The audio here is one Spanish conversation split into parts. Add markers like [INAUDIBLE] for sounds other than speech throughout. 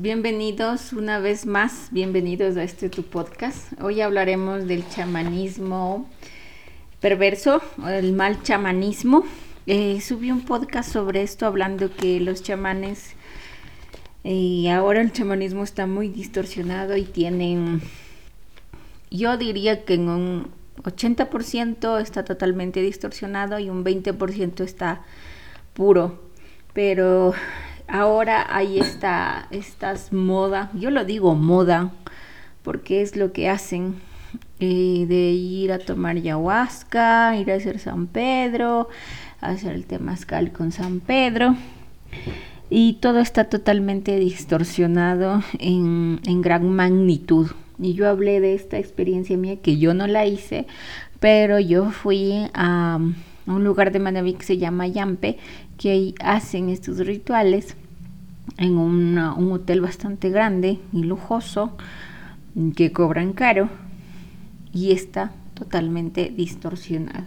bienvenidos una vez más, bienvenidos a este tu podcast. Hoy hablaremos del chamanismo perverso, el mal chamanismo. Eh, subí un podcast sobre esto hablando que los chamanes y eh, ahora el chamanismo está muy distorsionado y tienen, yo diría que en un 80% está totalmente distorsionado y un 20% está puro. Pero ahora hay esta, estas moda, yo lo digo moda, porque es lo que hacen eh, de ir a tomar ayahuasca, ir a hacer San Pedro, hacer el temazcal con San Pedro. Y todo está totalmente distorsionado en, en gran magnitud. Y yo hablé de esta experiencia mía que yo no la hice, pero yo fui a un lugar de Manaví que se llama Yampe, que hacen estos rituales en un hotel bastante grande y lujoso, que cobran caro y está totalmente distorsionado.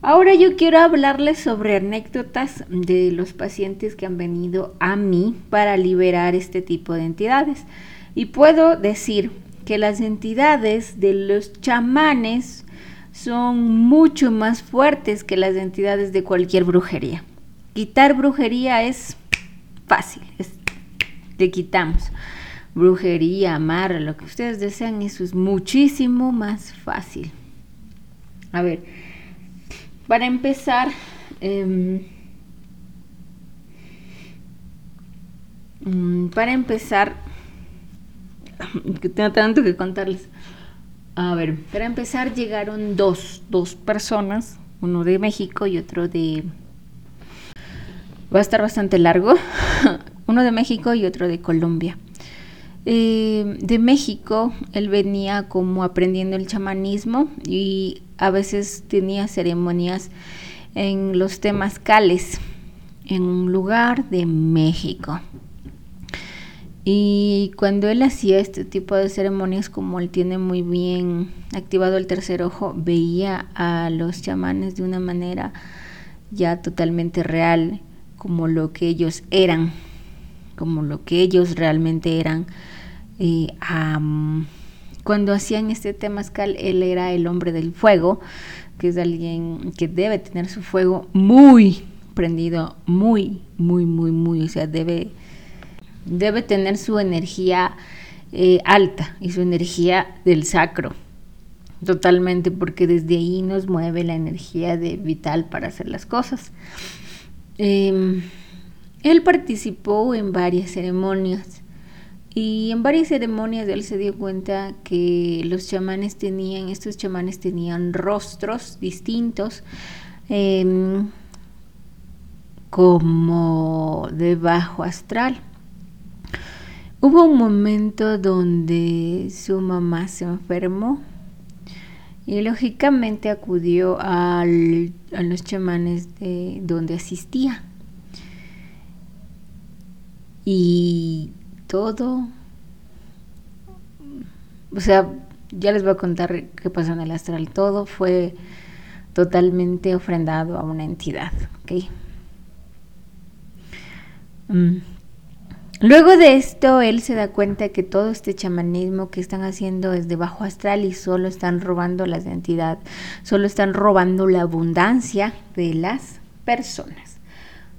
Ahora yo quiero hablarles sobre anécdotas de los pacientes que han venido a mí para liberar este tipo de entidades. Y puedo decir que las entidades de los chamanes son mucho más fuertes que las entidades de cualquier brujería. Quitar brujería es fácil, es, le quitamos. Brujería, amarra, lo que ustedes desean, eso es muchísimo más fácil. A ver, para empezar, em, mm, para empezar, [LAUGHS] que tengo tanto que contarles. A ver, para empezar llegaron dos, dos personas, uno de México y otro de... Va a estar bastante largo, [LAUGHS] uno de México y otro de Colombia. Eh, de México, él venía como aprendiendo el chamanismo y a veces tenía ceremonias en los temazcales, en un lugar de México. Y cuando él hacía este tipo de ceremonias, como él tiene muy bien activado el tercer ojo, veía a los chamanes de una manera ya totalmente real, como lo que ellos eran, como lo que ellos realmente eran. Y, cuando hacían este temazcal, él era el hombre del fuego, que es alguien que debe tener su fuego muy prendido, muy, muy, muy, muy, o sea, debe debe tener su energía eh, alta y su energía del sacro totalmente porque desde ahí nos mueve la energía de vital para hacer las cosas. Em, él participó en varias ceremonias y en varias ceremonias él se dio cuenta que los chamanes tenían, estos chamanes tenían rostros distintos. Em, como de bajo astral. Hubo un momento donde su mamá se enfermó y lógicamente acudió a los chamanes de donde asistía. Y todo, o sea, ya les voy a contar qué pasó en el astral. Todo fue totalmente ofrendado a una entidad, ¿ok? Mm. Luego de esto, él se da cuenta que todo este chamanismo que están haciendo es de bajo astral y solo están robando la identidad, solo están robando la abundancia de las personas.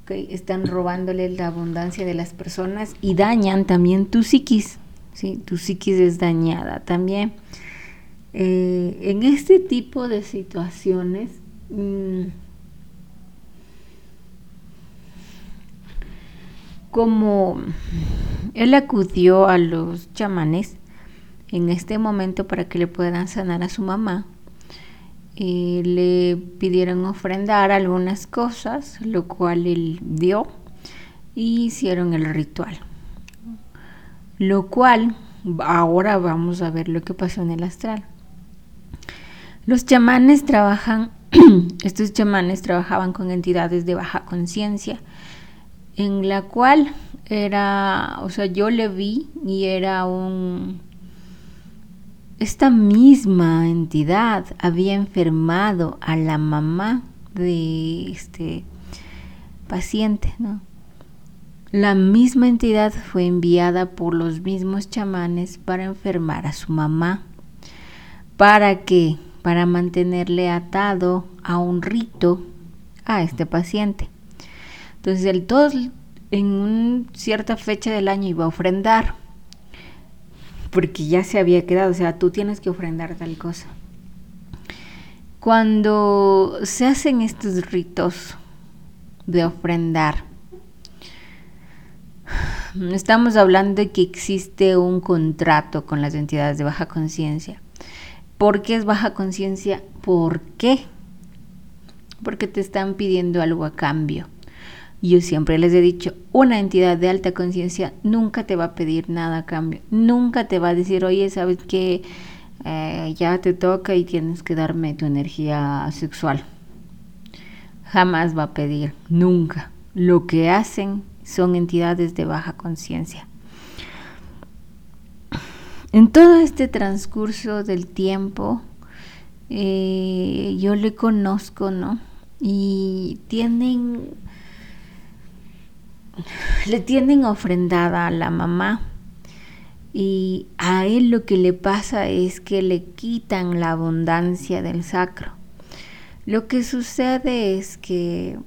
¿okay? Están robándole la abundancia de las personas y dañan también tu psiquis. ¿sí? Tu psiquis es dañada también. Eh, en este tipo de situaciones, mmm, como él acudió a los chamanes en este momento para que le puedan sanar a su mamá, y le pidieron ofrendar algunas cosas, lo cual él dio y hicieron el ritual. Lo cual, ahora vamos a ver lo que pasó en el astral. Los chamanes trabajan, [CLEARS THROAT] estos chamanes trabajaban con entidades de baja conciencia en la cual era, o sea, yo le vi y era un... Esta misma entidad había enfermado a la mamá de este paciente, ¿no? la misma entidad fue enviada por los mismos chamanes para enfermar a su mamá. ¿Para qué? Para mantenerle atado a un rito a este paciente. Entonces, el todos en una cierta fecha del año iba a ofrendar, porque ya se había quedado, o sea, tú tienes que ofrendar tal cosa. Cuando se hacen estos ritos de ofrendar, estamos hablando de que existe un contrato con las entidades de baja conciencia. ¿Por qué es baja conciencia? ¿Por qué? Porque te están pidiendo algo a cambio. Yo siempre les he dicho, una entidad de alta conciencia nunca te va a pedir nada a cambio. Nunca te va a decir, oye, ¿sabes qué? Eh, ya te toca y tienes que darme tu energía sexual. Jamás va a pedir, nunca. Lo que hacen son entidades de baja conciencia. En todo este transcurso del tiempo, eh, yo le conozco, ¿no? Y tienen, le tienen ofrendada a la mamá. Y a él lo que le pasa es que le quitan la abundancia del sacro. Lo que sucede es que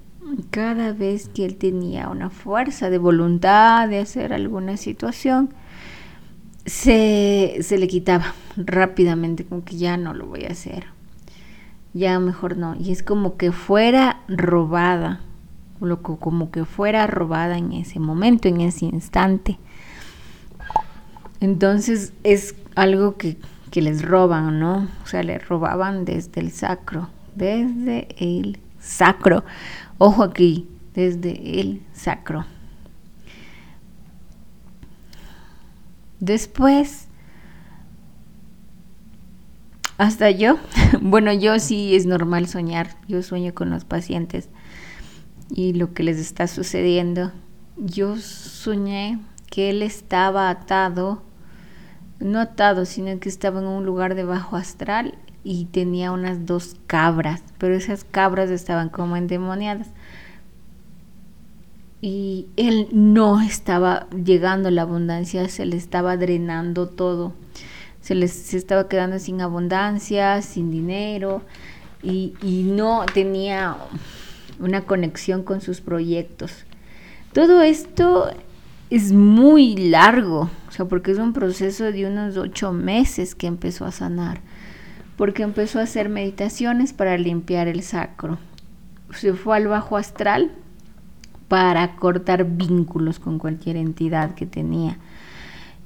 cada vez que él tenía una fuerza de voluntad de hacer alguna situación, se, se le quitaba rápidamente, como que ya no lo voy a hacer, ya mejor no. Y es como que fuera robada, como que fuera robada en ese momento, en ese instante. Entonces es algo que, que les roban, ¿no? O sea, le robaban desde el sacro, desde el sacro. Ojo aquí, desde el sacro. Después, hasta yo, [LAUGHS] bueno, yo sí es normal soñar, yo sueño con los pacientes y lo que les está sucediendo. Yo soñé que él estaba atado, no atado, sino que estaba en un lugar de bajo astral y tenía unas dos cabras, pero esas cabras estaban como endemoniadas. Y él no estaba llegando a la abundancia, se le estaba drenando todo. Se les se estaba quedando sin abundancia, sin dinero y, y no tenía una conexión con sus proyectos. Todo esto es muy largo, o sea, porque es un proceso de unos ocho meses que empezó a sanar porque empezó a hacer meditaciones para limpiar el sacro. Se fue al bajo astral para cortar vínculos con cualquier entidad que tenía.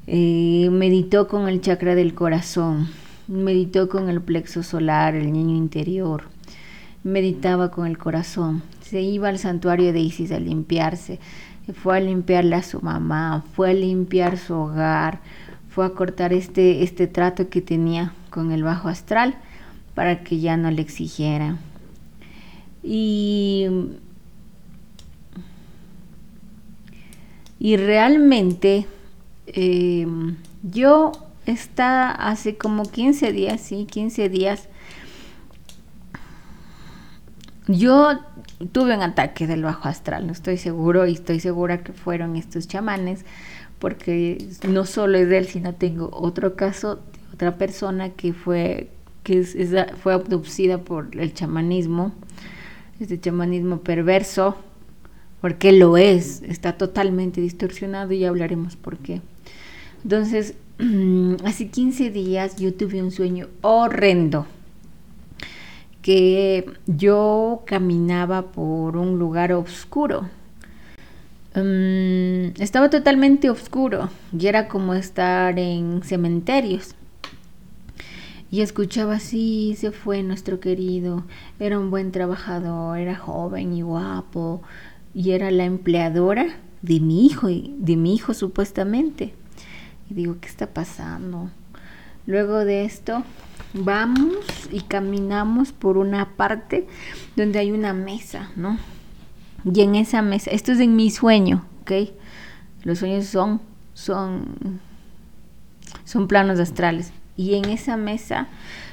Eh, meditó con el chakra del corazón, meditó con el plexo solar, el niño interior, meditaba con el corazón, se iba al santuario de Isis a limpiarse, fue a limpiarle a su mamá, fue a limpiar su hogar, fue a cortar este, este trato que tenía con el bajo astral para que ya no le exigiera. Y, y realmente eh, yo está hace como 15 días, sí, 15 días, yo tuve un ataque del bajo astral, no estoy seguro y estoy segura que fueron estos chamanes porque no solo es de él, sino tengo otro caso de otra persona que fue, que fue abducida por el chamanismo, este chamanismo perverso, porque lo es, está totalmente distorsionado y ya hablaremos por qué. Entonces, [CLEARS THROAT] hace 15 días yo tuve un sueño horrendo, que yo caminaba por un lugar oscuro Mm, estaba totalmente oscuro y era como estar en cementerios. Y escuchaba así, se fue nuestro querido, era un buen trabajador, era joven y guapo, y era la empleadora de mi hijo, de mi hijo supuestamente. Y digo, ¿qué está pasando? Luego de esto, vamos y caminamos por una parte donde hay una mesa, ¿no? Y en esa mesa, esto es en mi sueño, ¿ok? Los sueños son, son, son planos astrales. Y en esa mesa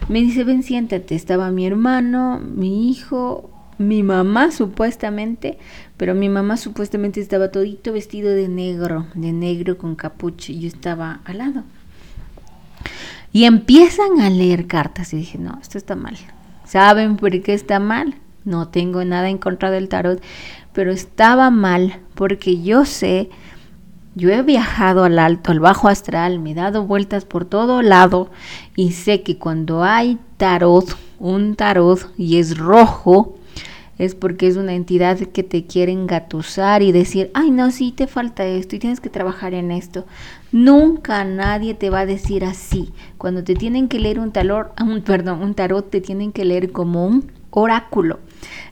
me dice, ven, siéntate. Estaba mi hermano, mi hijo, mi mamá supuestamente, pero mi mamá supuestamente estaba todito vestido de negro, de negro con capucha y yo estaba al lado. Y empiezan a leer cartas y dije, no, esto está mal. ¿Saben por qué está mal? No tengo nada en contra del tarot, pero estaba mal porque yo sé, yo he viajado al alto, al bajo astral, me he dado vueltas por todo lado y sé que cuando hay tarot, un tarot y es rojo, es porque es una entidad que te quiere engatusar y decir, ay no, sí te falta esto y tienes que trabajar en esto. Nunca nadie te va a decir así. Cuando te tienen que leer un tarot, un, perdón, un tarot te tienen que leer como un oráculo.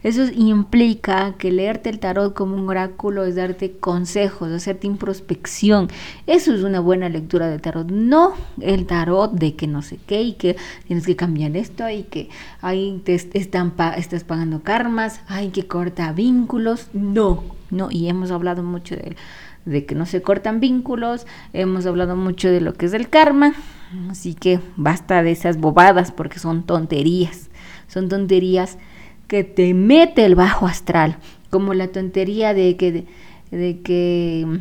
Eso implica que leerte el tarot como un oráculo es darte consejos, hacerte introspección. Eso es una buena lectura del tarot. No el tarot de que no sé qué y que tienes que cambiar esto y que ahí estás pagando karmas, hay que corta vínculos. No, no. Y hemos hablado mucho de, de que no se cortan vínculos, hemos hablado mucho de lo que es el karma. Así que basta de esas bobadas porque son tonterías. Son tonterías que te mete el bajo astral, como la tontería de que, de, que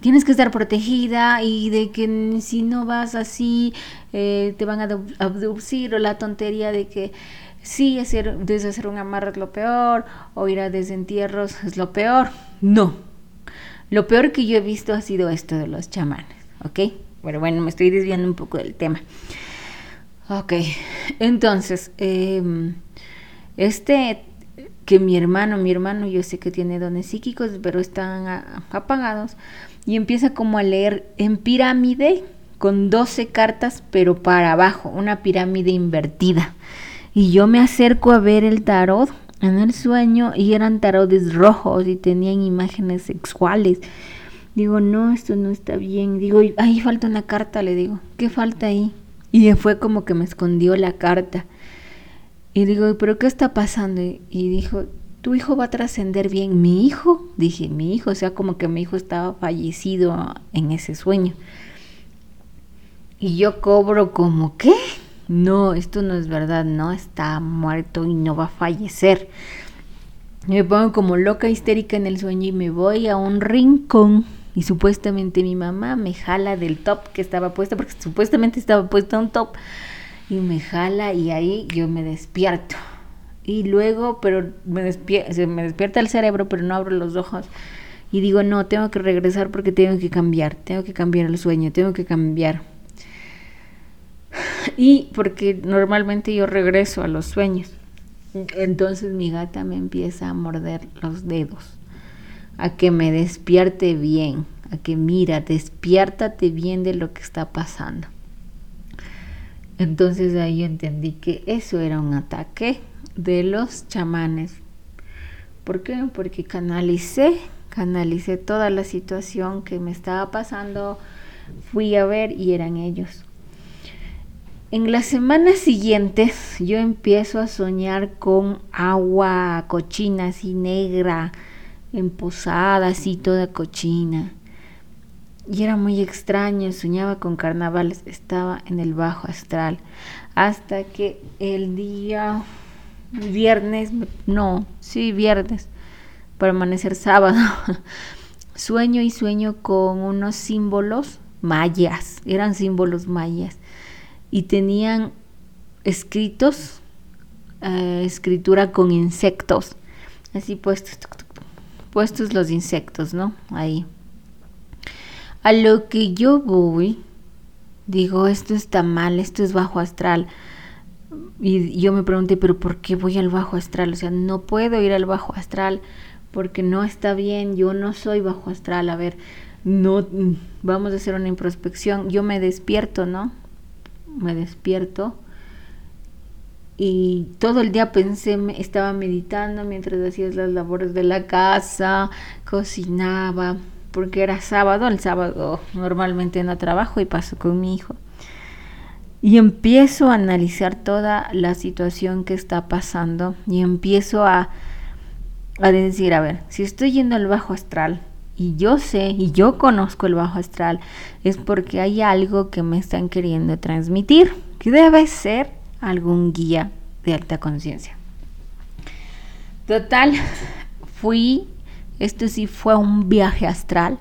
tienes que estar protegida y de que si no vas así eh, te van a abducir o la tontería de que sí, hacer, deshacer un amarre es lo peor o ir a desentierros es lo peor. No, lo peor que yo he visto ha sido esto de los chamanes, ¿ok? Pero bueno, me estoy desviando un poco del tema. Ok, entonces, eh, este que mi hermano, mi hermano yo sé que tiene dones psíquicos, pero están apagados, y empieza como a leer en pirámide con 12 cartas, pero para abajo, una pirámide invertida. Y yo me acerco a ver el tarot en el sueño y eran tarotes rojos y tenían imágenes sexuales. Digo, no, esto no está bien. Digo, ahí falta una carta, le digo, ¿qué falta ahí? Y fue como que me escondió la carta. Y digo, ¿pero qué está pasando? Y dijo, tu hijo va a trascender bien. ¿Mi hijo? Dije, mi hijo, o sea, como que mi hijo estaba fallecido en ese sueño. Y yo cobro como, ¿qué? No, esto no es verdad, no, está muerto y no va a fallecer. me pongo como loca histérica en el sueño y me voy a un rincón y supuestamente mi mamá me jala del top que estaba puesto, porque supuestamente estaba puesto un top y me jala y ahí yo me despierto. Y luego, pero me, me despierta el cerebro, pero no abro los ojos. Y digo, no, tengo que regresar porque tengo que cambiar, tengo que cambiar el sueño, tengo que cambiar. Y porque normalmente yo regreso a los sueños. Entonces mi gata me empieza a morder los dedos, a que me despierte bien, a que mira, despiértate bien de lo que está pasando. Entonces ahí entendí que eso era un ataque de los chamanes. ¿Por qué? Porque canalicé, canalicé toda la situación que me estaba pasando, fui a ver y eran ellos. En las semanas siguientes yo empiezo a soñar con agua cochina, así negra, emposada, así toda cochina. Y era muy extraño, soñaba con carnavales, estaba en el bajo astral. Hasta que el día viernes, no, sí, viernes, para amanecer sábado, [LAUGHS] sueño y sueño con unos símbolos mayas, eran símbolos mayas. Y tenían escritos, eh, escritura con insectos, así puestos, puestos los insectos, ¿no? Ahí. A lo que yo voy, digo, esto está mal, esto es bajo astral. Y yo me pregunté, pero ¿por qué voy al bajo astral? O sea, no puedo ir al bajo astral porque no está bien, yo no soy bajo astral. A ver, no, vamos a hacer una introspección. Yo me despierto, ¿no? Me despierto. Y todo el día pensé, estaba meditando mientras hacía las labores de la casa, cocinaba, porque era sábado, el sábado normalmente no trabajo y paso con mi hijo. Y empiezo a analizar toda la situación que está pasando y empiezo a, a decir, a ver, si estoy yendo al bajo astral y yo sé y yo conozco el bajo astral, es porque hay algo que me están queriendo transmitir, que debe ser algún guía de alta conciencia. Total, fui, esto sí fue un viaje astral.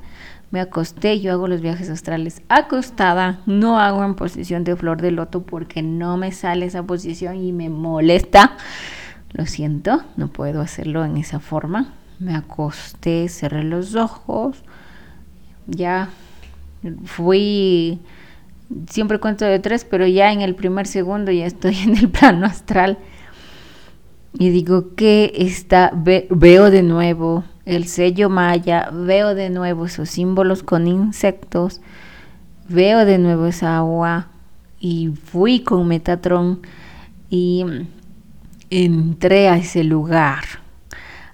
Me acosté, yo hago los viajes astrales acostada, no hago en posición de flor de loto porque no me sale esa posición y me molesta. Lo siento, no puedo hacerlo en esa forma. Me acosté, cerré los ojos, ya fui, siempre cuento de tres, pero ya en el primer segundo ya estoy [LAUGHS] en el plano astral. Y digo que está, veo de nuevo el sello maya, veo de nuevo esos símbolos con insectos, veo de nuevo esa agua y fui con Metatron y entré a ese lugar.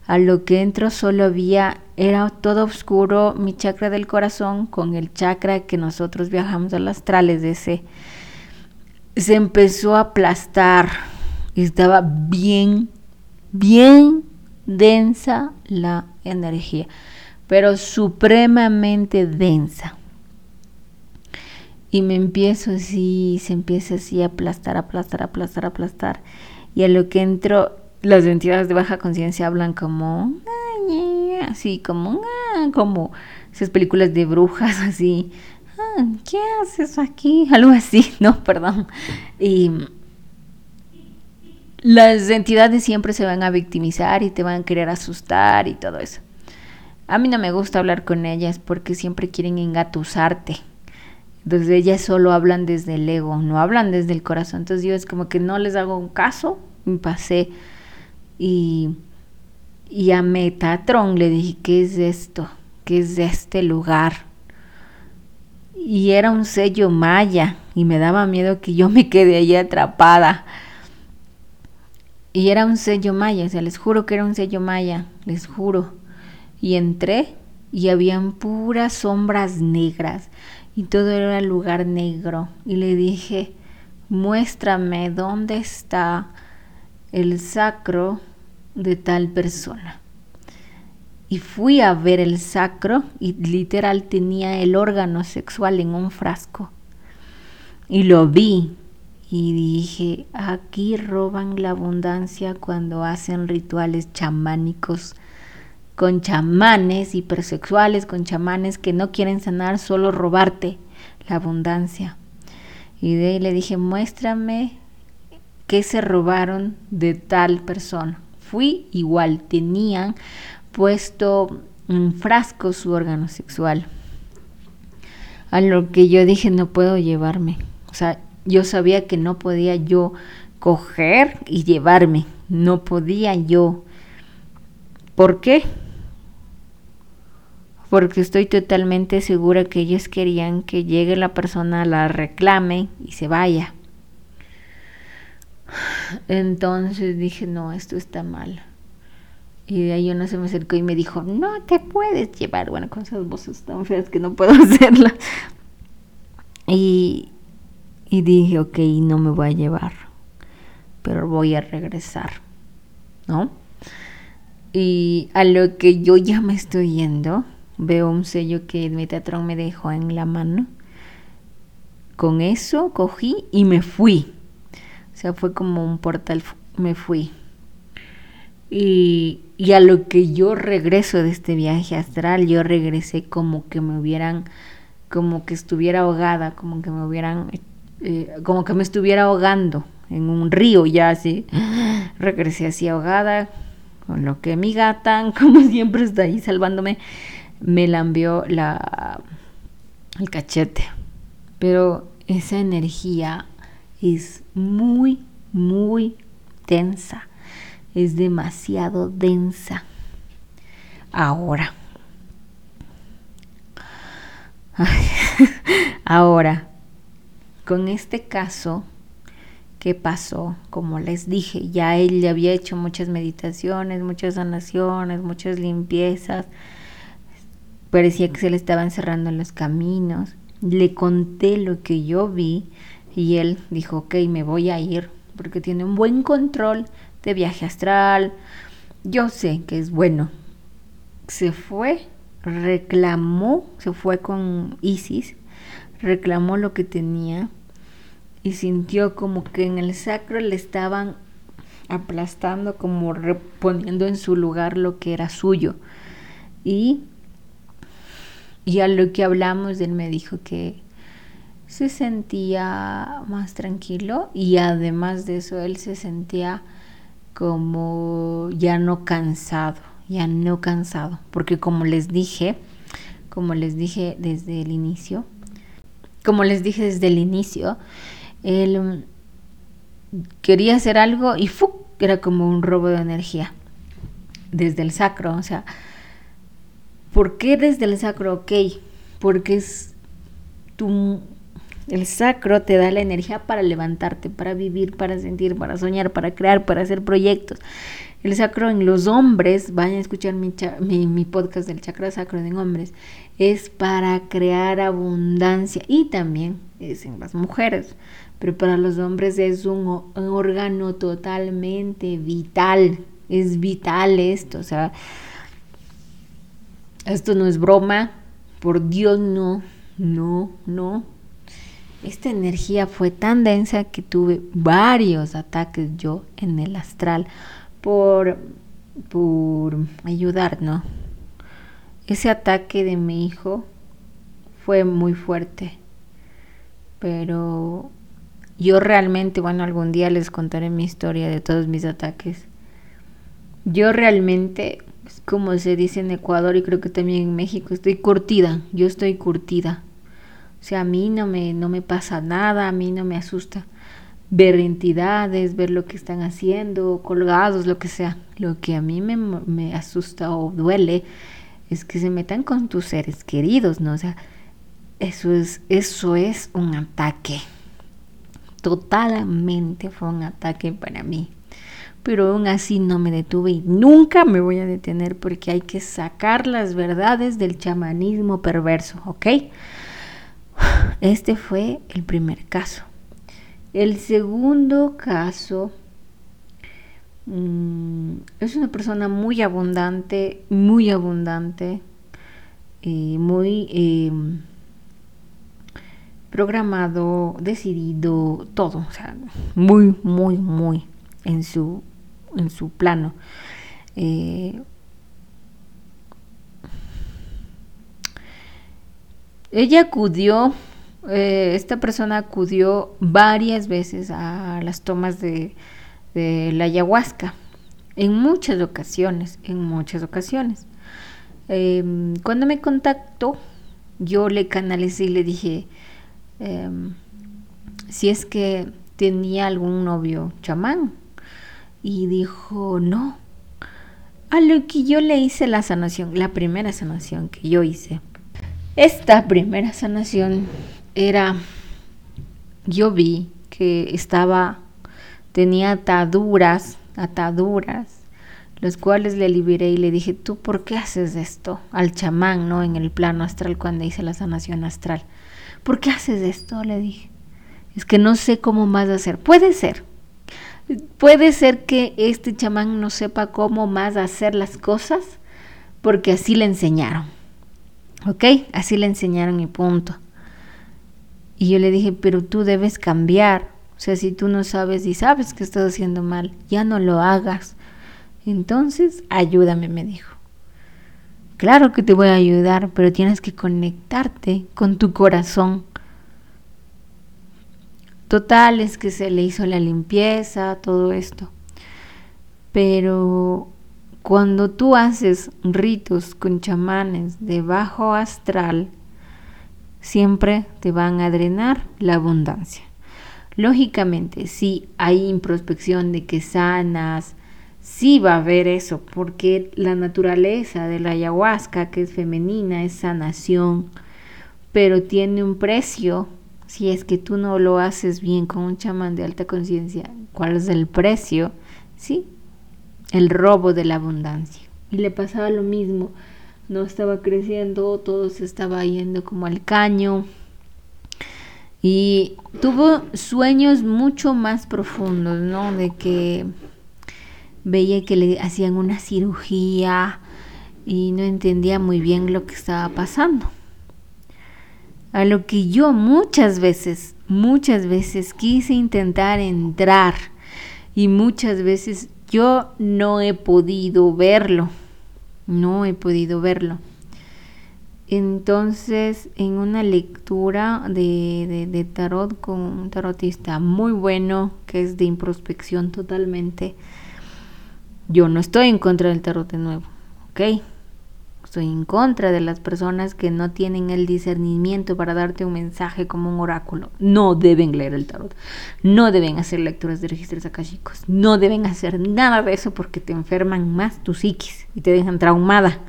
A lo que entro solo había, era todo oscuro mi chakra del corazón con el chakra que nosotros viajamos al astrales de ese. Se empezó a aplastar estaba bien, bien densa la energía, pero supremamente densa. Y me empiezo así, se empieza así a aplastar, aplastar, aplastar, aplastar. Y a lo que entro, las entidades de baja conciencia hablan como, así como, como esas películas de brujas, [LAUGHS] así. Ah, ¿Qué haces aquí? [LAUGHS] Algo así, no, [LAUGHS] perdón. Y las entidades siempre se van a victimizar y te van a querer asustar y todo eso. A mí no me gusta hablar con ellas porque siempre quieren engatusarte. Entonces ellas solo hablan desde el ego, no hablan desde el corazón. Entonces yo es como que no les hago un caso, me pasé y, y a Metatron le dije, ¿qué es esto? ¿Qué es este lugar? Y era un sello maya y me daba miedo que yo me quede ahí atrapada. Y era un sello maya, o sea, les juro que era un sello maya, les juro. Y entré y habían puras sombras negras y todo era lugar negro. Y le dije, muéstrame dónde está el sacro de tal persona. Y fui a ver el sacro y literal tenía el órgano sexual en un frasco. Y lo vi y dije, aquí roban la abundancia cuando hacen rituales chamánicos con chamanes hipersexuales, con chamanes que no quieren sanar, solo robarte la abundancia. Y de ahí le dije, muéstrame qué se robaron de tal persona. Fui igual, tenían puesto un frasco su órgano sexual. A lo que yo dije, no puedo llevarme. O sea, yo sabía que no podía yo coger y llevarme, no podía yo. ¿Por qué? Porque estoy totalmente segura que ellos querían que llegue la persona, la reclame y se vaya. Entonces dije, no, esto está mal. Y de ahí uno se me acercó y me dijo, no te puedes llevar. Bueno, con esas voces tan feas que no puedo [LAUGHS] hacerlas. Y, y dije, ok, no me voy a llevar, pero voy a regresar, ¿no? Y a lo que yo ya me estoy yendo, veo un sello que Metatron me dejó en la mano. Con eso cogí y me fui. O sea, fue como un portal, me fui. Y, y, a lo que yo regreso de este viaje astral, yo regresé como que me hubieran, como que estuviera ahogada, como que me hubieran eh, como que me estuviera ahogando en un río ya así. [GASPS] Regresé así ahogada, con lo que mi gata, [LAUGHS] como siempre está ahí salvándome, me lambió la, el cachete. Pero esa energía es muy, muy densa. Es demasiado densa. Ahora. [LAUGHS] ahora, con este caso, ¿qué pasó? Como les dije, ya él le había hecho muchas meditaciones, muchas sanaciones, muchas limpiezas. Parecía que se le estaban cerrando los caminos. Le conté lo que yo vi y él dijo, ok, me voy a ir porque tiene un buen control de viaje astral. Yo sé que es bueno. Se fue, reclamó, se fue con Isis reclamó lo que tenía y sintió como que en el sacro le estaban aplastando, como reponiendo en su lugar lo que era suyo. Y, y a lo que hablamos, él me dijo que se sentía más tranquilo y además de eso él se sentía como ya no cansado, ya no cansado, porque como les dije, como les dije desde el inicio, como les dije desde el inicio, él quería hacer algo y ¡fu! era como un robo de energía desde el sacro, o sea, ¿por qué desde el sacro? Ok, porque es tu el sacro te da la energía para levantarte, para vivir, para sentir, para soñar, para crear, para hacer proyectos. El sacro en los hombres, vayan a escuchar mi, mi, podcast del chakra sacro en hombres, es para crear abundancia y también es en las mujeres, pero para los hombres es un, un órgano totalmente vital, es vital esto, o sea, esto no es broma, por Dios no, no, no, esta energía fue tan densa que tuve varios ataques yo en el astral por, por ayudar, ¿no? Ese ataque de mi hijo fue muy fuerte, pero yo realmente, bueno, algún día les contaré mi historia de todos mis ataques. Yo realmente, como se dice en Ecuador y creo que también en México, estoy curtida, yo estoy curtida. O sea, a mí no me, no me pasa nada, a mí no me asusta ver entidades, ver lo que están haciendo, colgados, lo que sea. Lo que a mí me, me asusta o duele es que se metan con tus seres queridos, ¿no? O sea, eso es, eso es un ataque. Totalmente fue un ataque para mí. Pero aún así no me detuve y nunca me voy a detener porque hay que sacar las verdades del chamanismo perverso, ¿ok? [LAUGHS] Este fue el primer caso. El segundo caso mm, es una persona muy abundante, muy abundante, y muy em, programado, decidido, todo, o sea, muy, muy, muy en su, en su plano. Eh, ella acudió eh, esta persona acudió varias veces a las tomas de, la ayahuasca, en muchas ocasiones, en muchas ocasiones. Em, cuando me contactó, yo le canalicé y le dije, em, si es que tenía algún novio chamán. Y dijo, no. A lo que yo le hice la sanación, la primera sanación que yo hice. Esta primera sanación era, yo vi que estaba, tenía ataduras, ataduras, los cuales le liberé y le dije, ¿tú por qué haces esto? Al chamán, ¿no? En el plano astral, cuando hice la sanación astral. ¿Por qué haces esto? Le dije. Es que no sé cómo más hacer. Puede ser. Puede ser que este chamán no sepa cómo más hacer las cosas porque así le enseñaron. ¿Ok? Así le enseñaron y punto. Y yo le dije, pero tú debes cambiar. O sea, si tú no sabes y sabes que estás haciendo mal, ya no lo hagas. Entonces, ayúdame, me dijo. Claro que te voy a ayudar, pero tienes que conectarte con tu corazón. Total, es que se le hizo la limpieza, todo esto. Pero cuando tú haces ritos con chamanes de bajo astral, siempre te van a drenar la abundancia. Lógicamente, si hay introspección de que sanas, sí va a haber eso, porque la naturaleza de la ayahuasca, que es femenina, es sanación, pero tiene un precio si es que tú no lo haces bien con un chamán de alta conciencia. ¿Cuál es el precio? Sí, el robo de la abundancia. Y le pasaba lo mismo no estaba creciendo, todo se estaba yendo como al caño. Y tuvo sueños mucho más profundos, ¿no? De que veía que le hacían una cirugía y no entendía muy bien lo que estaba pasando. A lo que yo muchas veces, muchas veces quise intentar entrar Y muchas veces yo no he podido verlo, no he podido verlo. Entonces, en una lectura de, de, tarot con un tarotista muy bueno, que es de introspección totalmente, yo no estoy en contra del tarot de nuevo, ¿ok? Estoy en contra de las personas que no tienen el discernimiento para darte un mensaje como un oráculo. No deben leer el tarot. No deben hacer lecturas de registros akashicos. No deben hacer nada de eso porque te enferman más tu psiquis y te dejan traumada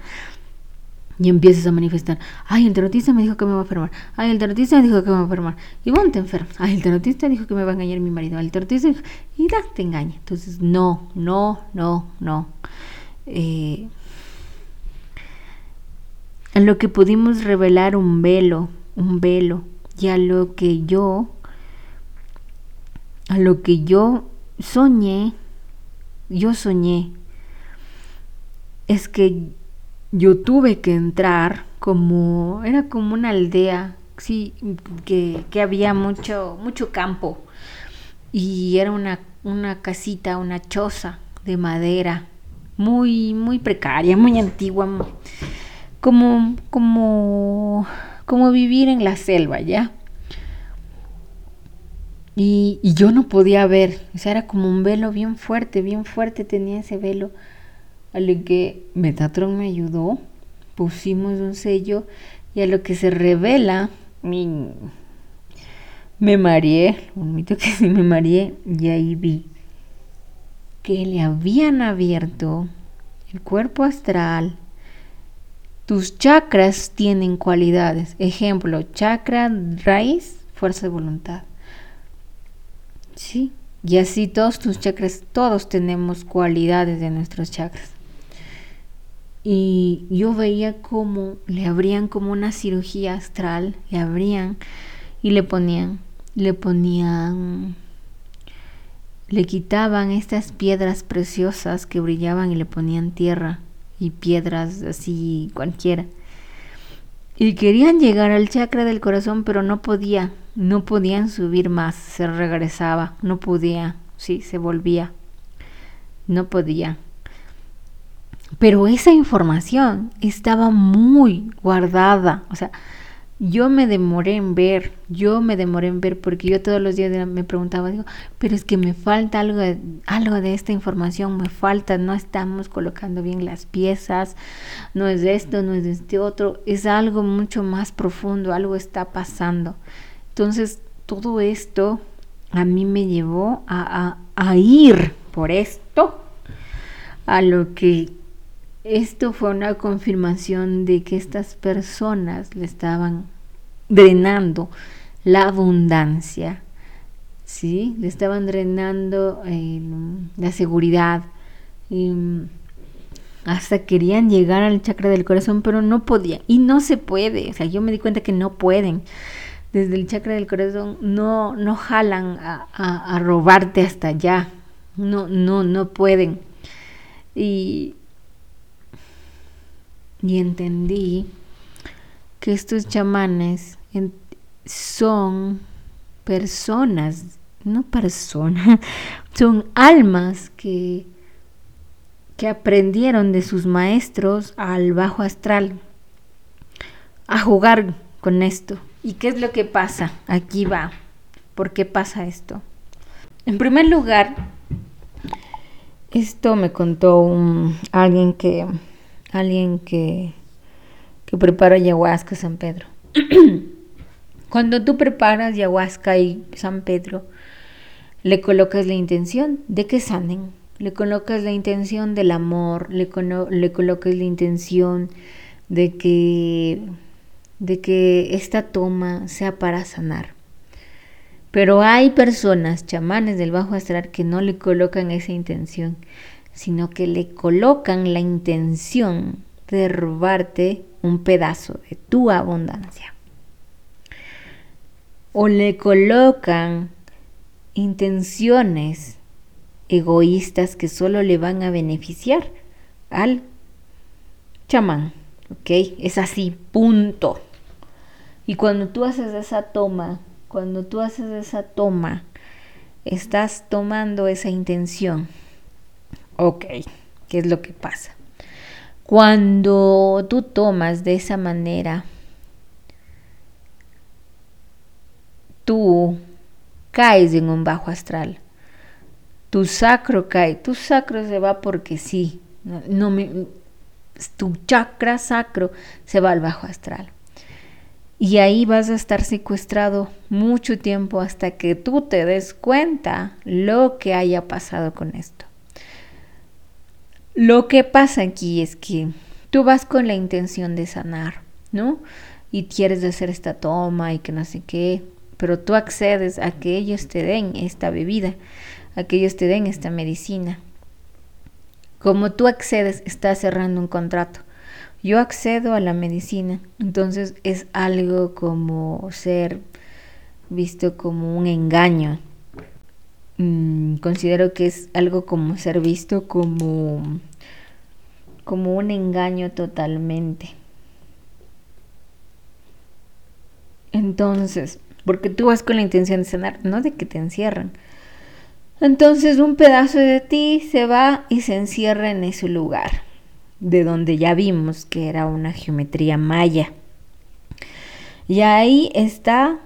y empiezas a manifestar, ay, el tarotista me dijo que me va a enfermar, ay, el tarotista me dijo que me va a enfermar, y bueno, te enfermas, ay, el tarotista dijo que me va a engañar mi marido, el tarotista dijo, y da, te engaña. Entonces, no, no, no, no. Eh, a lo que pudimos revelar un velo, un velo, y a lo que yo, a lo que yo soñé, yo soñé, es que yo tuve que entrar como, era como una aldea, sí, que, que había mucho, mucho campo y era una, una casita, una choza de madera, muy, muy precaria, muy antigua, como, como, como vivir en la selva, ¿ya? Y, y, yo no podía ver, o sea, era como un velo bien fuerte, bien fuerte tenía ese velo a lo que Metatron me ayudó, pusimos un sello y a lo que se revela, me mareé, un mito que sí me mareé, y ahí vi que le habían abierto el cuerpo astral. Tus chakras tienen cualidades. Ejemplo, chakra raíz, fuerza de voluntad. ¿Sí? Y así todos tus chakras, todos tenemos cualidades de nuestros chakras y yo veía como le abrían como una cirugía astral, le abrían y le ponían, le ponían, le quitaban estas piedras preciosas que brillaban y le ponían tierra y piedras así cualquiera. Y querían llegar al chakra del corazón, pero no podía, no podían subir más, se regresaba, no podía, sí, se volvía, no podía. Pero esa información estaba muy guardada. O sea, yo me demoré en ver, yo me demoré en ver porque yo todos los días me preguntaba, digo, pero es que me falta algo de, algo de esta información, me falta, no estamos colocando bien las piezas, no es esto, no es este otro, es algo mucho más profundo, algo está pasando. Entonces, todo esto a mí me llevó a ir por esto a lo que esto fue una confirmación de que estas personas le estaban drenando la abundancia, ¿sí? Le estaban drenando eh, la seguridad. hasta querían llegar al chakra del corazón, pero no podían. Y no se puede. O sea, yo me di cuenta que no pueden. Desde el chakra del corazón no, no jalan a, a robarte hasta allá. No, no, no pueden. Y y entendí que estos chamanes son personas, no personas, [LAUGHS] son almas que, que aprendieron de sus maestros al bajo astral a jugar con esto. ¿Y qué es lo que pasa? Aquí va. ¿Por qué pasa esto? En primer lugar, esto me contó alguien que alguien que, que prepara ayahuasca San Pedro. [CLEARS THROAT] Cuando tú preparas ayahuasca y San Pedro, le colocas la intención de que sanen, le colocas la intención del amor, le, le colocas la intención de que, de que esta toma sea para sanar. Pero hay personas, chamanes del bajo astral, que no le colocan esa intención, sino que le colocan la intención de robarte un pedazo de tu abundancia. O le colocan intenciones egoístas que solo le van a beneficiar al chamán. ¿Ok? Es así, punto. Y cuando tú haces esa toma, cuando tú haces esa toma, estás tomando esa intención. Ok, ¿qué es lo que pasa? Cuando tú tomas de esa manera, tú caes en un bajo astral. Tu sacro cae, tu sacro se va porque sí. No, me, tu chakra sacro se va al bajo astral. Y ahí vas a estar secuestrado mucho tiempo hasta que tú te des cuenta lo que haya pasado con esto. Lo que pasa aquí es que tú vas con la intención de sanar, ¿no? Y quieres hacer esta toma y que no sé qué, pero tú accedes a que ellos te den esta bebida, a que ellos te den esta medicina. Como tú accedes, estás cerrando un contrato. Yo accedo a la medicina, entonces es algo como ser visto como un engaño. Mm, considero que es algo como ser visto como, como un engaño totalmente. Entonces, porque tú vas con la intención de sanar, no de que te encierran. Entonces un pedazo de ti se va y se encierra en ese lugar, de donde ya vimos que era una geometría maya. Y ahí está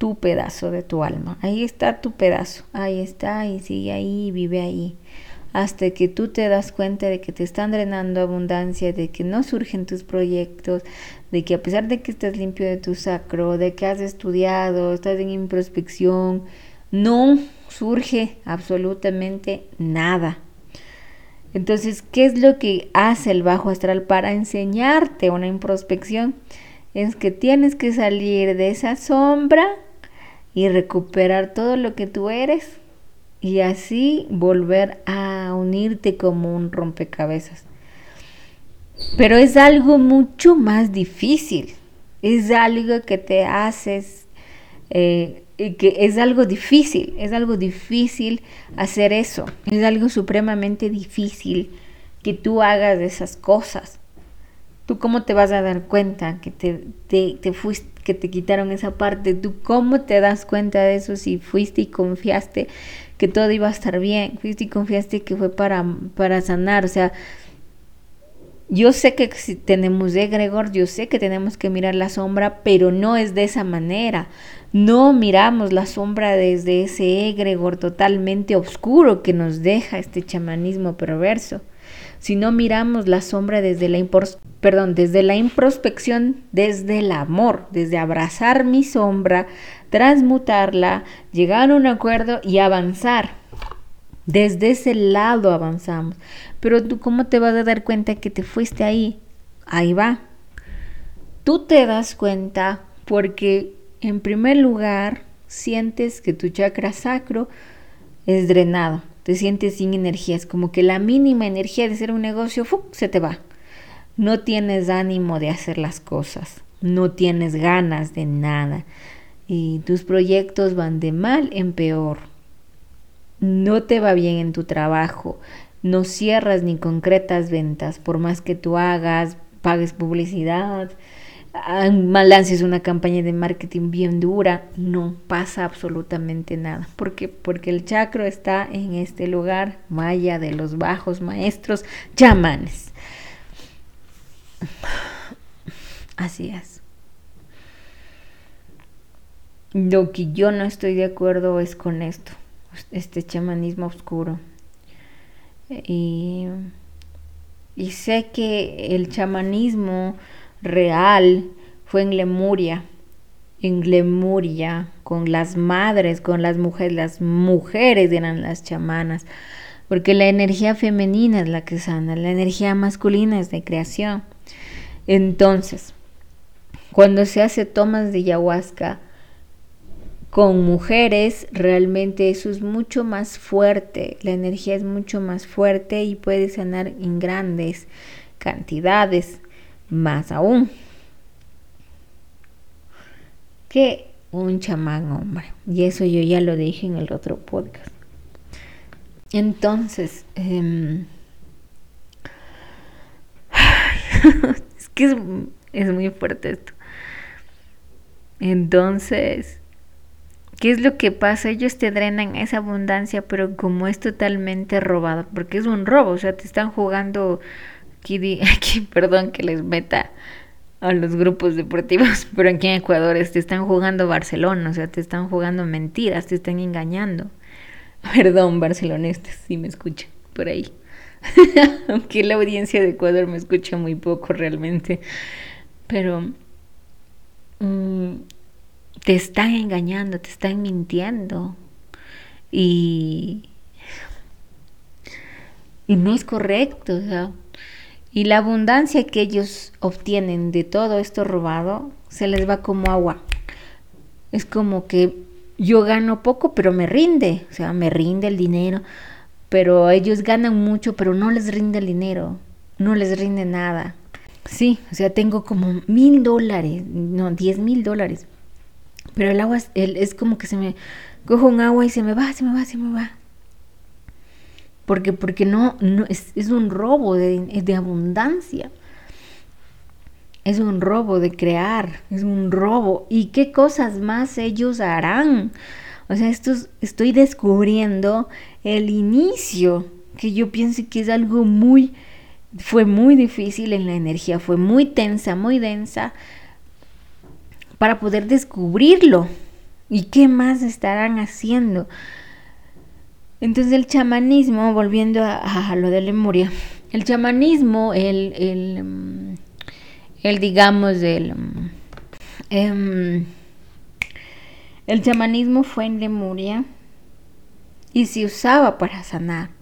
tu pedazo de tu alma, ahí está tu pedazo, ahí está y sigue ahí y vive ahí hasta que tú te das cuenta de que te están drenando abundancia, de que no surgen tus proyectos, de que a pesar de que estás limpio de tu sacro, de que has estudiado, estás en introspección, no surge absolutamente nada. Entonces, ¿qué es lo que hace el bajo astral para enseñarte una introspección? Es que tienes que salir de esa sombra y recuperar todo lo que tú eres y así volver a unirte como un rompecabezas. Pero es algo mucho más difícil, es algo que te haces, eh, que es algo difícil, es algo difícil hacer eso, es algo supremamente difícil que tú hagas esas cosas. ¿Tú cómo te vas a dar cuenta que te, te, te fuiste, que te quitaron esa parte? ¿Tú cómo te das cuenta de eso si fuiste y confiaste que todo iba a estar bien, fuiste y confiaste que fue para, para sanar, o sea, yo sé que si tenemos egregor, yo sé que tenemos que mirar la sombra, pero no es de esa manera. No miramos la sombra desde ese egregor totalmente oscuro que nos deja este chamanismo perverso, sino miramos la sombra desde la, perdón, desde la introspección, desde el amor, desde abrazar mi sombra, transmutarla, llegar a un acuerdo y avanzar. Desde ese lado avanzamos. Pero tú cómo te vas a dar cuenta que te fuiste ahí? Ahí va. Tú te das cuenta porque en primer lugar sientes que tu chakra sacro es drenado. Te sientes sin energía. Es como que la mínima energía de hacer un negocio se te va. No tienes ánimo de hacer las cosas. No tienes ganas de nada y tus proyectos van de mal en peor. No te va bien en tu trabajo, no cierras ni concretas ventas, por más que tú hagas, pagues publicidad, lances una campaña de marketing bien dura, no pasa absolutamente nada. ¿Por qué? Porque el chakro está en este lugar maya de los bajos maestros chamanes. Así es. Lo que yo no estoy de acuerdo es con esto, este chamanismo oscuro. Y sé que el chamanismo real fue en Lemuria, en Lemuria, con las madres, con las mujeres, las mujeres eran las chamanas, porque la energía femenina es la que sana, la energía masculina es de creación. Entonces, cuando se hace tomas de ayahuasca, con mujeres realmente eso es mucho más fuerte, la energía es mucho más fuerte y puede sanar en grandes cantidades, más aún que un chamán hombre. Y eso yo ya lo dije en el otro podcast. Entonces, em, [LAUGHS] es que es, es muy fuerte esto. Entonces, ¿Qué es lo que pasa? Ellos te drenan esa abundancia, pero como es totalmente robado, porque es un robo, o sea, te están jugando, aquí, [LAUGHS] aquí perdón que les meta a los grupos deportivos, [LAUGHS] pero aquí en Ecuador te están jugando Barcelona, o sea, te están jugando mentiras, te están engañando. [LAUGHS] Perdón, barcelonistas, si me escuchan por ahí. Aunque la audiencia de Ecuador me escucha muy poco realmente. Pero mm, te están engañando, te están mintiendo. Y, y no es correcto. O sea, y la abundancia que ellos obtienen de todo esto robado se les va como agua. Es como que yo gano poco, pero me rinde. O sea, me rinde el dinero. Pero ellos ganan mucho, pero no les rinde el dinero. No les rinde nada. Sí, o sea, tengo como mil dólares, no, diez mil dólares. Pero el agua es, es como que se me cojo un agua y se me va, se me va, se me va. Porque, porque no, no es, un robo de, de abundancia. Es un robo de crear, es un robo. ¿Y qué cosas más ellos harán? O sea, esto estoy descubriendo el inicio, que yo pienso que es algo muy, fue muy difícil en la energía, fue muy tensa, muy densa, para poder descubrirlo. ¿Y qué más estarán haciendo? Entonces el chamanismo, volviendo a, lo de Lemuria, el chamanismo, el, el, mm, el digamos, el, mm, em, el chamanismo fue en Lemuria y se usaba para sanar.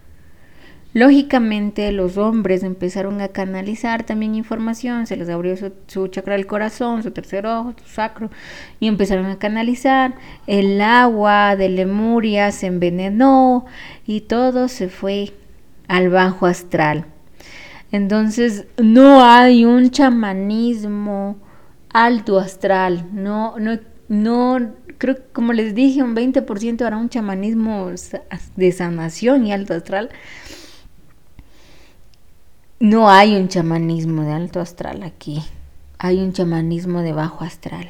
Lógicamente los hombres empezaron a canalizar también información, se les abrió su, chakra del corazón, su tercer ojo, su sacro, y empezaron a canalizar. El agua de Lemuria se envenenó y todo se fue al bajo astral. Entonces no hay un chamanismo alto astral, no, no, no creo que como les dije, un 20% hará un chamanismo de sanación y alto astral no hay un chamanismo de alto astral aquí, hay un chamanismo de bajo astral.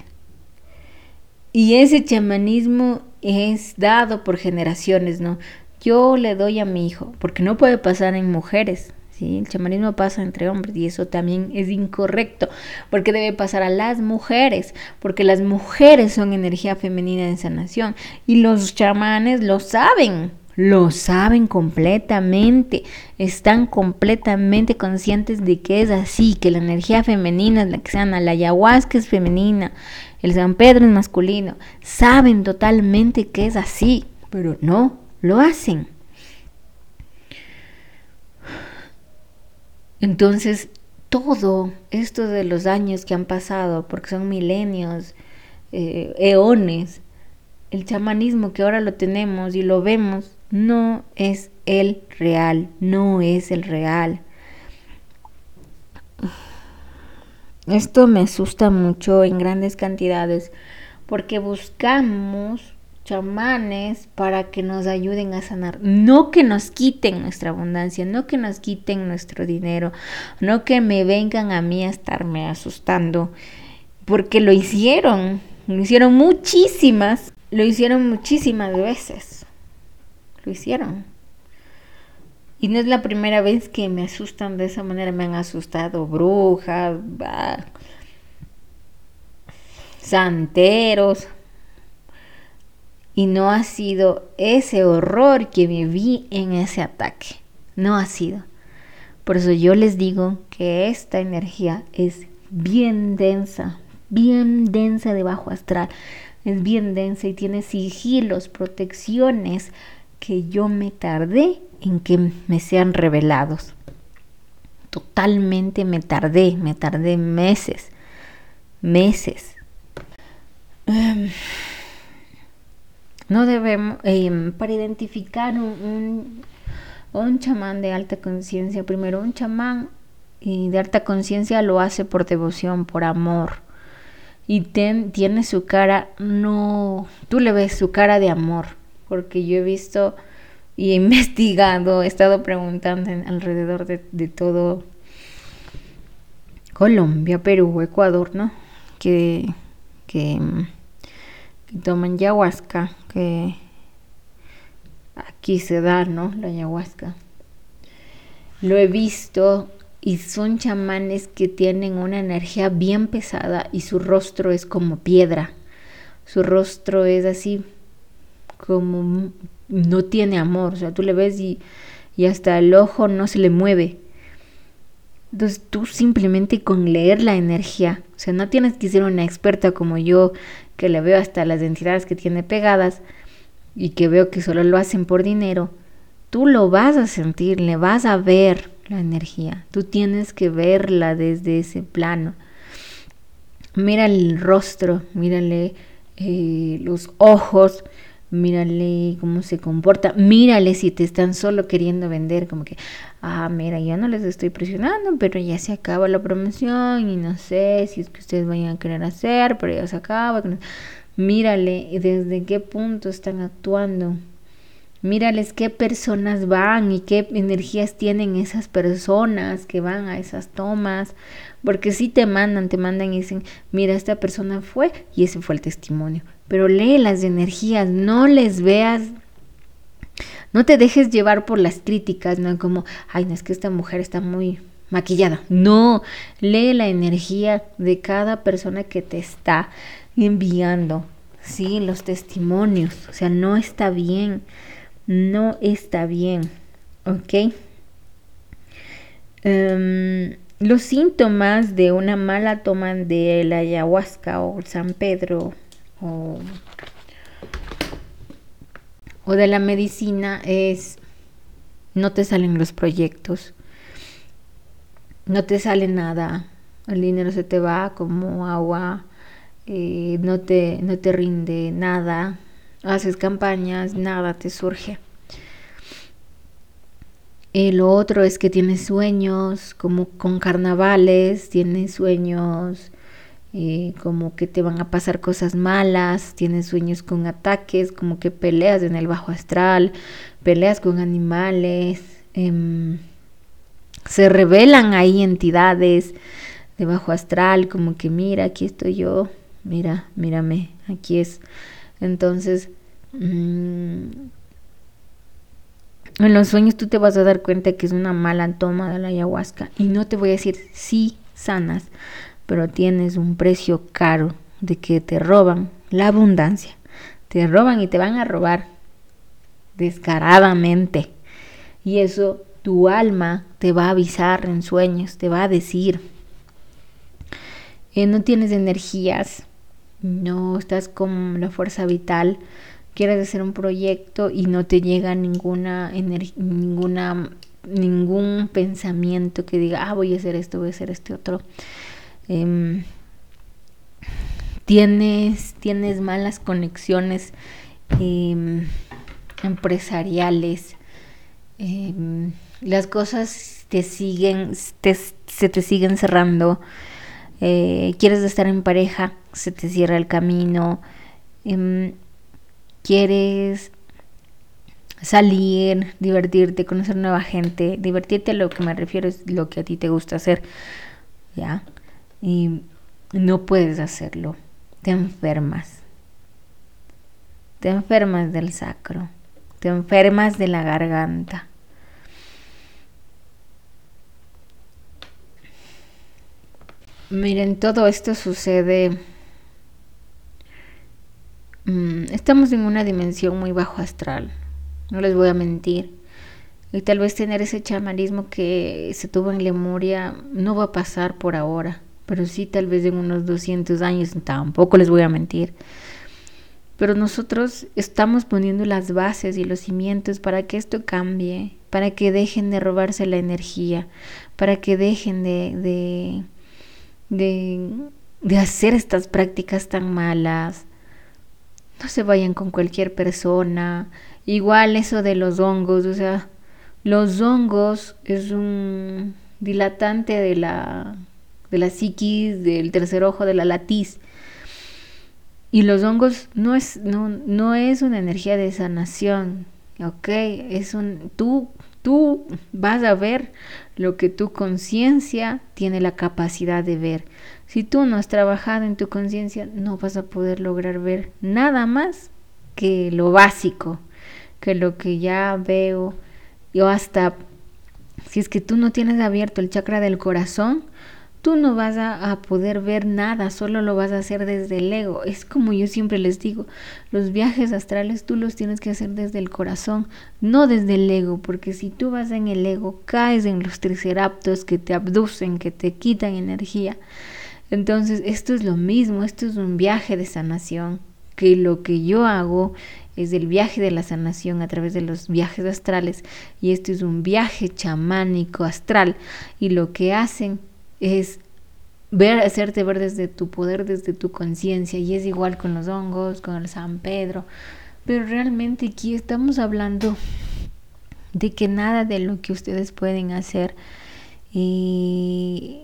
Y ese chamanismo es dado por generaciones, ¿no? Yo le doy a mi hijo, porque no puede pasar en mujeres, ¿sí? El chamanismo pasa entre hombres y eso también es incorrecto, porque debe pasar a las mujeres, porque las mujeres son energía femenina de sanación y los chamanes lo saben lo saben completamente, están completamente conscientes de que es así, que la energía femenina es la que sana, la ayahuasca es femenina, el San Pedro es masculino, saben totalmente que es así, pero no lo hacen. Entonces, todo esto de los años que han pasado, porque son milenios, eh, eones, el chamanismo que ahora lo tenemos y lo vemos, no es el real, no es el real. Esto me asusta mucho en grandes cantidades porque buscamos chamanes para que nos ayuden a sanar, no que nos quiten nuestra abundancia, no que nos quiten nuestro dinero, no que me vengan a mí a estarme asustando, porque lo hicieron, lo hicieron muchísimas, lo hicieron muchísimas veces lo hicieron. Y no es la primera vez que me asustan de esa manera, me han asustado brujas, santeros. Y no ha sido ese horror que viví en ese ataque. No ha sido. Por eso yo les digo que esta energía es bien densa, bien densa de bajo astral. Es bien densa y tiene sigilos, protecciones que yo me tardé en que me sean revelados. Totalmente me tardé, me tardé meses, meses. Em, no debemos, em, para identificar un, un, chamán de alta conciencia, primero un chamán y de alta conciencia lo hace por devoción, por amor. Y tiene su cara, no, tú le ves su cara de amor porque yo he visto y he [LAUGHS] investigado, he estado preguntando alrededor de, todo Colombia, Perú, Ecuador, ¿no? Que, que, que toman ayahuasca, que aquí se da, ¿no? La ayahuasca. Lo he visto y son chamanes que tienen una energía bien pesada y su rostro es como piedra. Su rostro es así como no tiene amor, o sea, tú le ves y, y hasta el ojo no se le mueve. Entonces tú simplemente con leer la energía, o sea, no tienes que ser una experta como yo, que le veo hasta las entidades que tiene pegadas y que veo que solo lo hacen por dinero, tú lo vas a sentir, le vas a ver la energía, tú tienes que verla desde ese plano. Mira el rostro, mírale eh, los ojos, mírale cómo se comporta, mírale si te están solo queriendo vender, como que, ah, mira, yo no les estoy presionando, pero ya se acaba la promoción y no sé si es que ustedes vayan a querer hacer, pero ya se acaba. Mírale desde qué punto están actuando. Mírales qué personas van y qué energías tienen esas personas que van a esas tomas. Porque si te mandan, te mandan y dicen, mira, esta persona fue y ese fue el testimonio pero lee las energías, no les veas, no te dejes llevar por las críticas, no como, ay, no es que esta mujer está muy maquillada. No, lee la energía de cada persona que te está enviando, sí, los testimonios, o sea, no está bien, no está bien, ¿ok? Em, los síntomas de una mala toma de la ayahuasca o San Pedro o, de la medicina es no te salen los proyectos, no te sale nada, el dinero se te va como agua, eh, no, te, no te rinde nada, haces campañas, nada te surge. Y lo otro es que tienes sueños como con carnavales, tienes sueños eh, como que te van a pasar cosas malas, tienes sueños con ataques, como que peleas en el bajo astral, peleas con animales, em, se revelan ahí entidades de bajo astral, como que mira, aquí estoy yo, mira, mírame, aquí es. Entonces, mm, en los sueños tú te vas a dar cuenta que es una mala toma de la ayahuasca y no te voy a decir sí sanas, pero tienes un precio caro de que te roban la abundancia. Te roban y te van a robar descaradamente. Y eso tu alma te va a avisar en sueños, te va a decir. Eh, no tienes energías, no estás con la fuerza vital, quieres hacer un proyecto y no te llega ninguna ninguna ningún pensamiento que diga, ah, voy a hacer esto, voy a hacer este otro. Em, tienes, tienes malas conexiones em, empresariales, em, las cosas te siguen, se te siguen cerrando, eh, quieres estar en pareja, se te cierra el camino, quieres salir, divertirte, conocer nueva gente, divertirte a lo que me refiero es lo que a ti te gusta hacer, ¿ya? Y no puedes hacerlo, te enfermas. Te enfermas del sacro, te enfermas de la garganta. Miren, todo esto sucede... Mm, estamos en una dimensión muy bajo astral, no les voy a mentir. Y tal vez tener ese chamanismo que se tuvo en Lemuria no va a pasar por ahora pero sí tal vez en unos 200 años, tampoco les voy a mentir. Pero nosotros estamos poniendo las bases y los cimientos para que esto cambie, para que dejen de robarse la energía, para que dejen de, de, de, hacer estas prácticas tan malas. No se vayan con cualquier persona. Igual eso de los hongos, o sea, los hongos es un dilatante de la de la psiquis, del tercer ojo, de la latiz. Y los hongos no es, no, no es una energía de sanación, ¿ok? Es un, tú Tú vas a ver lo que tu conciencia tiene la capacidad de ver. Si tú no has trabajado en tu conciencia, no vas a poder lograr ver nada más que lo básico, que lo que ya veo. Yo hasta, si es que tú no tienes abierto el chakra del corazón, tú no vas a, poder ver nada, solo lo vas a hacer desde el ego. Es como yo siempre les digo, los viajes astrales tú los tienes que hacer desde el corazón, no desde el ego, porque si tú vas en el ego, caes en los triceraptos que te abducen, que te quitan energía. Entonces, esto es lo mismo, esto es un viaje de sanación, que lo que yo hago es el viaje de la sanación a través de los viajes astrales y esto es un viaje chamánico astral y lo que hacen es ver, hacerte ver desde tu poder, desde tu conciencia, y es igual con los hongos, con el San Pedro, pero realmente aquí estamos hablando de que nada de lo que ustedes pueden hacer y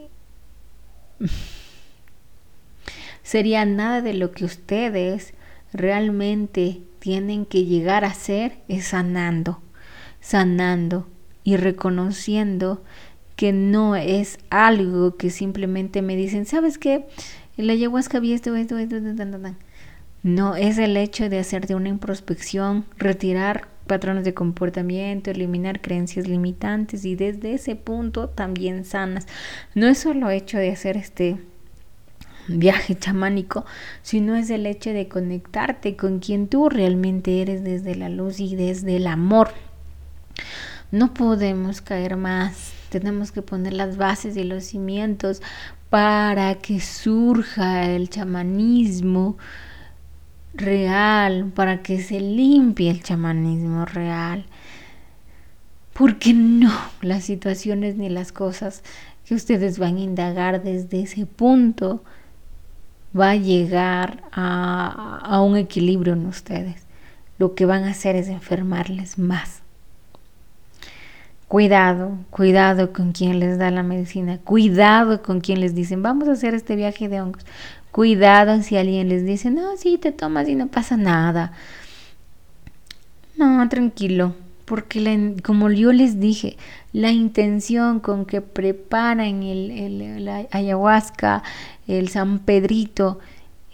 sería nada de lo que ustedes realmente tienen que llegar a hacer es sanando, sanando y reconociendo no es algo que simplemente me dicen, ¿sabes qué? La ayahuasca había esto, esto, esto, No, es el hecho de hacerte una introspección, retirar patrones de comportamiento, eliminar creencias limitantes y desde ese punto también sanas. No es solo hecho de hacer este viaje chamánico, sino es el hecho de conectarte con quien tú realmente eres desde la luz y desde el amor. No podemos caer más tenemos que poner las bases y los cimientos para que surja el chamanismo real, para que se limpie el chamanismo real. Porque no, las situaciones ni las cosas que ustedes van a indagar desde ese punto va a llegar a, a un equilibrio en ustedes. Lo que van a hacer es enfermarles más. Cuidado, cuidado con quien les da la medicina, cuidado con quien les dicen, vamos a hacer este viaje de hongos. Cuidado si alguien les dice, no, sí, te tomas y no pasa nada. No, tranquilo, porque como yo les dije, la intención con que preparan el, el, la ayahuasca, el San Pedrito,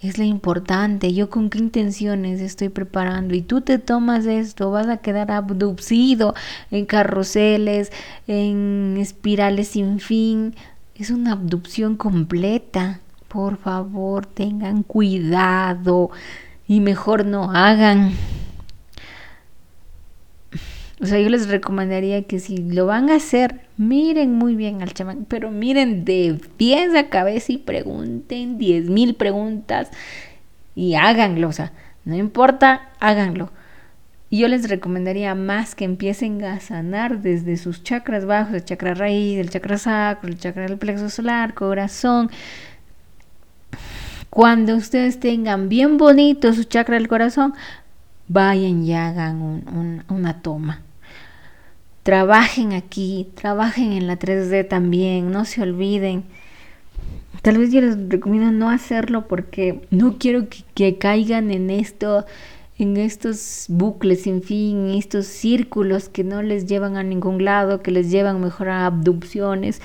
es la importante. Yo con qué intenciones estoy preparando y tú te tomas esto, vas a quedar abducido en carruseles, en espirales sin fin. Es una abducción completa. Por favor, tengan cuidado y mejor no hagan. O sea, yo les recomendaría que si lo van a hacer, miren muy bien al chamán, pero miren de pies a cabeza y pregunten diez mil preguntas y háganlo. O sea, no importa, háganlo. Yo les recomendaría más que empiecen a sanar desde sus chakras bajos, el chakra raíz, el chakra sacro, el chakra del plexo solar, corazón. Cuando ustedes tengan bien bonito su chakra del corazón, vayan y hagan una toma trabajen aquí, trabajen en la 3D también, no se olviden. Tal vez yo les recomiendo no hacerlo porque no quiero que, caigan en esto, en estos bucles sin fin, en estos círculos que no les llevan a ningún lado, que les llevan mejor a abducciones,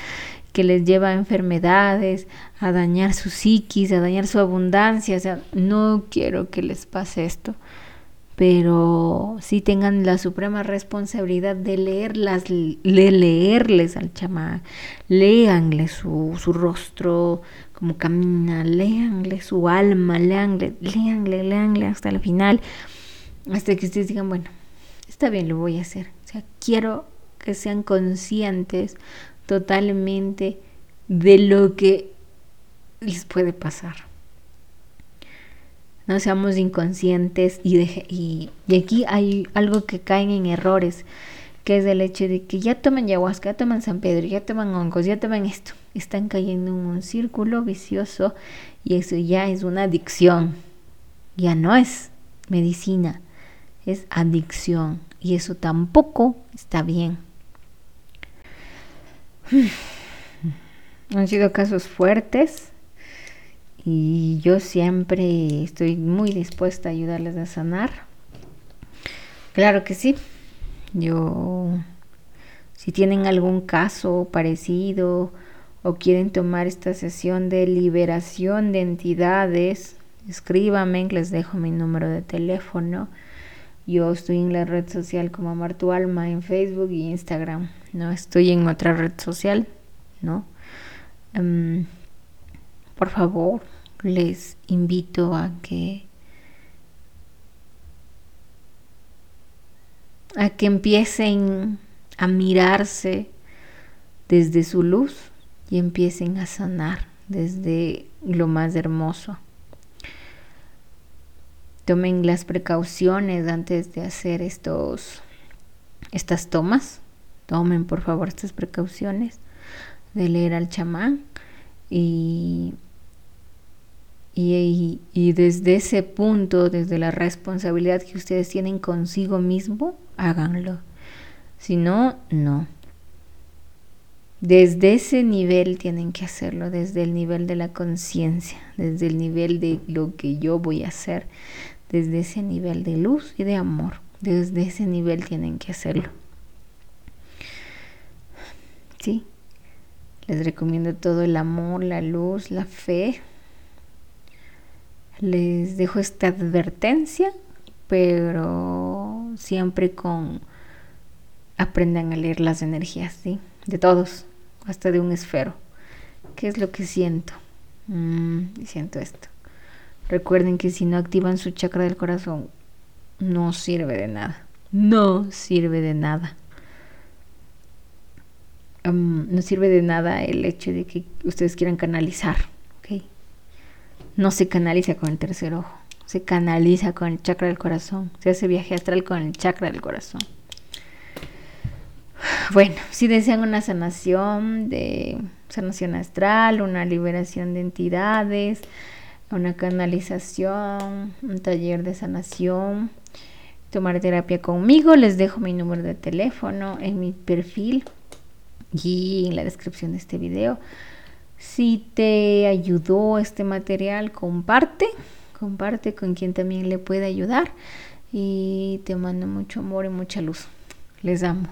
que les lleva a enfermedades, a dañar su psiquis, a dañar su abundancia. O sea, no quiero que les pase esto pero sí tengan la suprema responsabilidad de leerlas, de leerles al chamán, léanle su, su rostro, como camina, léanle su alma, léanle, léanle, léanle hasta el final, hasta que ustedes digan, bueno, está bien, lo voy a hacer. O sea, quiero que sean conscientes totalmente de lo que les puede pasar no seamos inconscientes y, y, aquí hay algo que caen en errores, que es el hecho de que ya toman ayahuasca, ya toman San Pedro, ya toman hongos, ya toman esto. Están cayendo en un círculo vicioso y eso ya es una adicción. Ya no es medicina, es adicción y eso tampoco está bien. [SIGHS] Han sido casos fuertes y yo siempre estoy muy dispuesta a ayudarles a sanar. Claro que sí, yo Si tienen algún caso parecido o quieren tomar esta sesión de liberación de entidades, escríbanme, les dejo mi número de teléfono. Yo estoy en la red social como Amar tu Alma en Facebook y Instagram. No estoy en otra red social, ¿no? Em, por favor, les invito a que a que empiecen a mirarse desde su luz y empiecen a sanar desde lo más hermoso. Tomen las precauciones antes de hacer estos estas tomas. Tomen por favor estas precauciones de leer al chamán y y, desde ese punto, desde la responsabilidad que ustedes tienen consigo mismo, háganlo. Si no, no. Desde ese nivel tienen que hacerlo, desde el nivel de la conciencia, desde el nivel de lo que yo voy a hacer, desde ese nivel de luz y de amor, desde ese nivel tienen que hacerlo. Sí, les recomiendo todo el amor, la luz, la fe, les dejo esta advertencia, pero siempre con aprendan a leer las energías, ¿sí? De todos, hasta de un esfero. ¿Qué es lo que siento? Mm, siento esto. Recuerden que si no activan su chakra del corazón, no sirve de nada. No sirve de nada. no sirve de nada el hecho de que ustedes quieran canalizar no se canaliza con el tercer ojo, se canaliza con el chakra del corazón, se hace viaje astral con el chakra del corazón. [SIGHS] Bueno, si desean una sanación de sanación astral, una liberación de entidades, una canalización, un taller de sanación, tomar terapia conmigo, les dejo mi número de teléfono en mi perfil y en la descripción de este video. Si te ayudó este material, comparte, comparte con quien también le pueda ayudar y te mando mucho amor y mucha luz. Les amo.